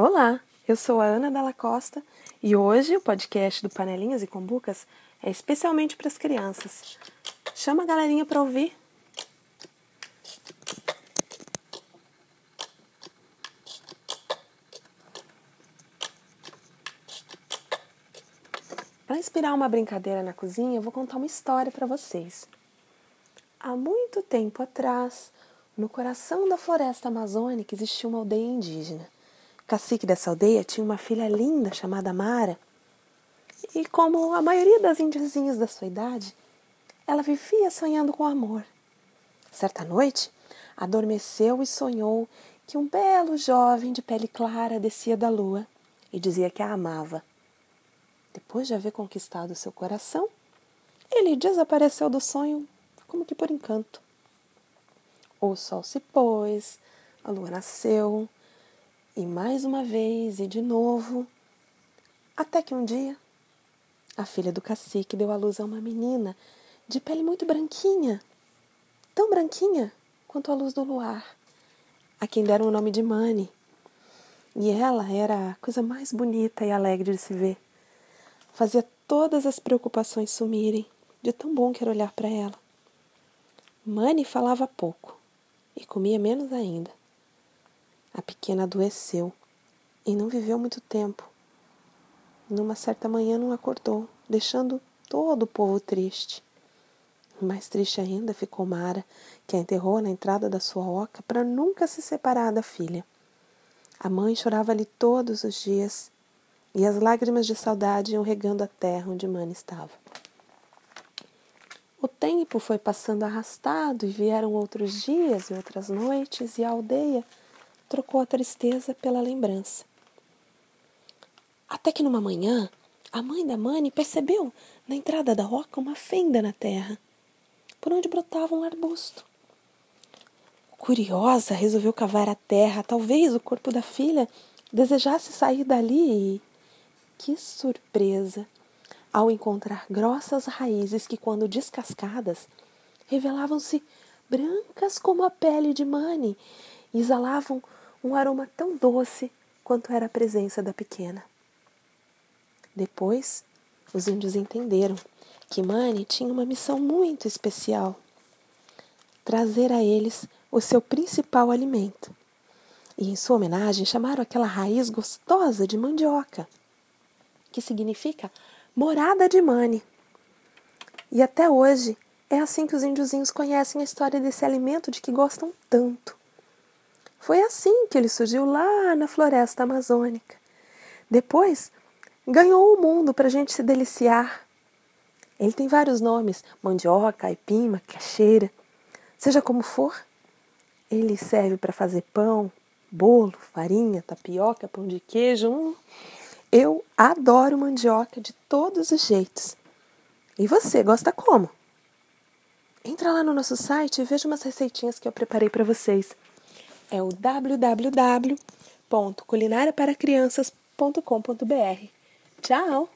Olá, eu sou a Ana Dalla Costa e hoje o podcast do Panelinhas e Combucas é especialmente para as crianças. Chama a galerinha para ouvir. Para inspirar uma brincadeira na cozinha, eu vou contar uma história para vocês. Há muito tempo atrás, no coração da floresta amazônica existia uma aldeia indígena. Cacique dessa aldeia tinha uma filha linda chamada Mara. E como a maioria das indiazinhas da sua idade, ela vivia sonhando com amor. Certa noite, adormeceu e sonhou que um belo jovem de pele clara descia da lua e dizia que a amava. Depois de haver conquistado seu coração, ele desapareceu do sonho como que por encanto. O sol se pôs, a lua nasceu, e mais uma vez e de novo, até que um dia a filha do cacique deu à luz a uma menina de pele muito branquinha, tão branquinha quanto a luz do luar, a quem deram o nome de Mani. E ela era a coisa mais bonita e alegre de se ver. Fazia todas as preocupações sumirem, de tão bom que era olhar para ela. Mani falava pouco e comia menos ainda. A pequena adoeceu e não viveu muito tempo. Numa certa manhã não acordou, deixando todo o povo triste. Mais triste ainda ficou Mara, que a enterrou na entrada da sua oca para nunca se separar da filha. A mãe chorava ali todos os dias e as lágrimas de saudade iam regando a terra onde Mani estava. O tempo foi passando arrastado e vieram outros dias e outras noites, e a aldeia trocou a tristeza pela lembrança. Até que numa manhã, a mãe da Mani percebeu na entrada da roca uma fenda na terra, por onde brotava um arbusto. Curiosa, resolveu cavar a terra. Talvez o corpo da filha desejasse sair dali e. Que surpresa! ao encontrar grossas raízes que, quando descascadas, revelavam-se brancas como a pele de Mani exalavam um aroma tão doce quanto era a presença da pequena. Depois, os índios entenderam que Mani tinha uma missão muito especial: trazer a eles o seu principal alimento. E, em sua homenagem, chamaram aquela raiz gostosa de mandioca, que significa morada de Mani. E até hoje é assim que os índiozinhos conhecem a história desse alimento de que gostam tanto. Foi assim que ele surgiu lá na floresta amazônica. Depois, ganhou o mundo para a gente se deliciar. Ele tem vários nomes: mandioca, aipim, macaxeira. Seja como for, ele serve para fazer pão, bolo, farinha, tapioca, pão de queijo. Hum, eu adoro mandioca de todos os jeitos. E você, gosta como? Entra lá no nosso site e veja umas receitinhas que eu preparei para vocês. É o www.culinariaparacrianças.com.br. Tchau!